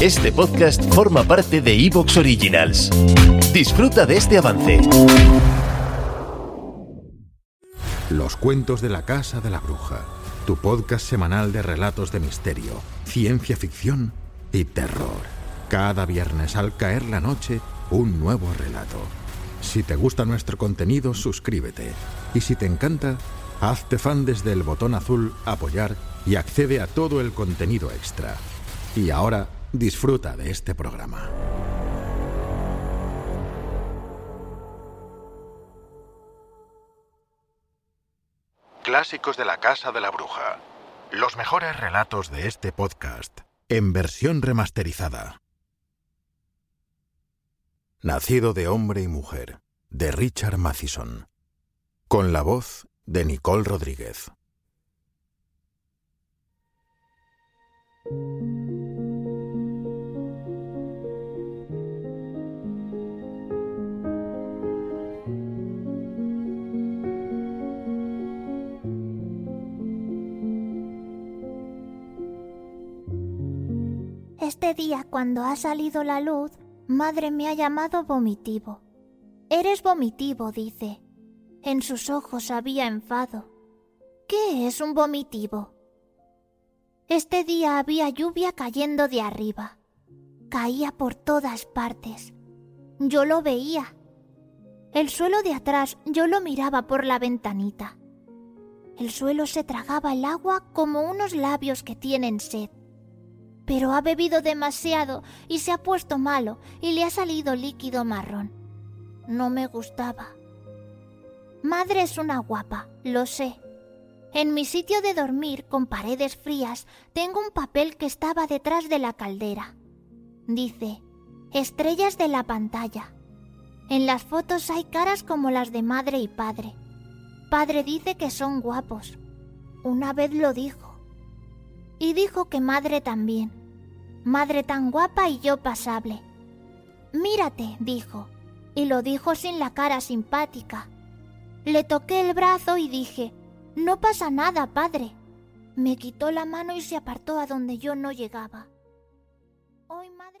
Este podcast forma parte de Evox Originals. Disfruta de este avance. Los cuentos de la Casa de la Bruja, tu podcast semanal de relatos de misterio, ciencia ficción y terror. Cada viernes al caer la noche, un nuevo relato. Si te gusta nuestro contenido, suscríbete. Y si te encanta, hazte fan desde el botón azul Apoyar y accede a todo el contenido extra. Y ahora, disfruta de este programa. Clásicos de la Casa de la Bruja. Los mejores relatos de este podcast, en versión remasterizada. Nacido de hombre y mujer, de Richard Matheson. Con la voz de Nicole Rodríguez. Este día, cuando ha salido la luz, madre me ha llamado vomitivo. Eres vomitivo, dice. En sus ojos había enfado. ¿Qué es un vomitivo? Este día había lluvia cayendo de arriba. Caía por todas partes. Yo lo veía. El suelo de atrás yo lo miraba por la ventanita. El suelo se tragaba el agua como unos labios que tienen sed pero ha bebido demasiado y se ha puesto malo y le ha salido líquido marrón. No me gustaba. Madre es una guapa, lo sé. En mi sitio de dormir con paredes frías tengo un papel que estaba detrás de la caldera. Dice, estrellas de la pantalla. En las fotos hay caras como las de madre y padre. Padre dice que son guapos. Una vez lo dijo. Y dijo que madre también. Madre tan guapa y yo pasable. Mírate, dijo, y lo dijo sin la cara simpática. Le toqué el brazo y dije, No pasa nada, padre. Me quitó la mano y se apartó a donde yo no llegaba. Hoy, madre...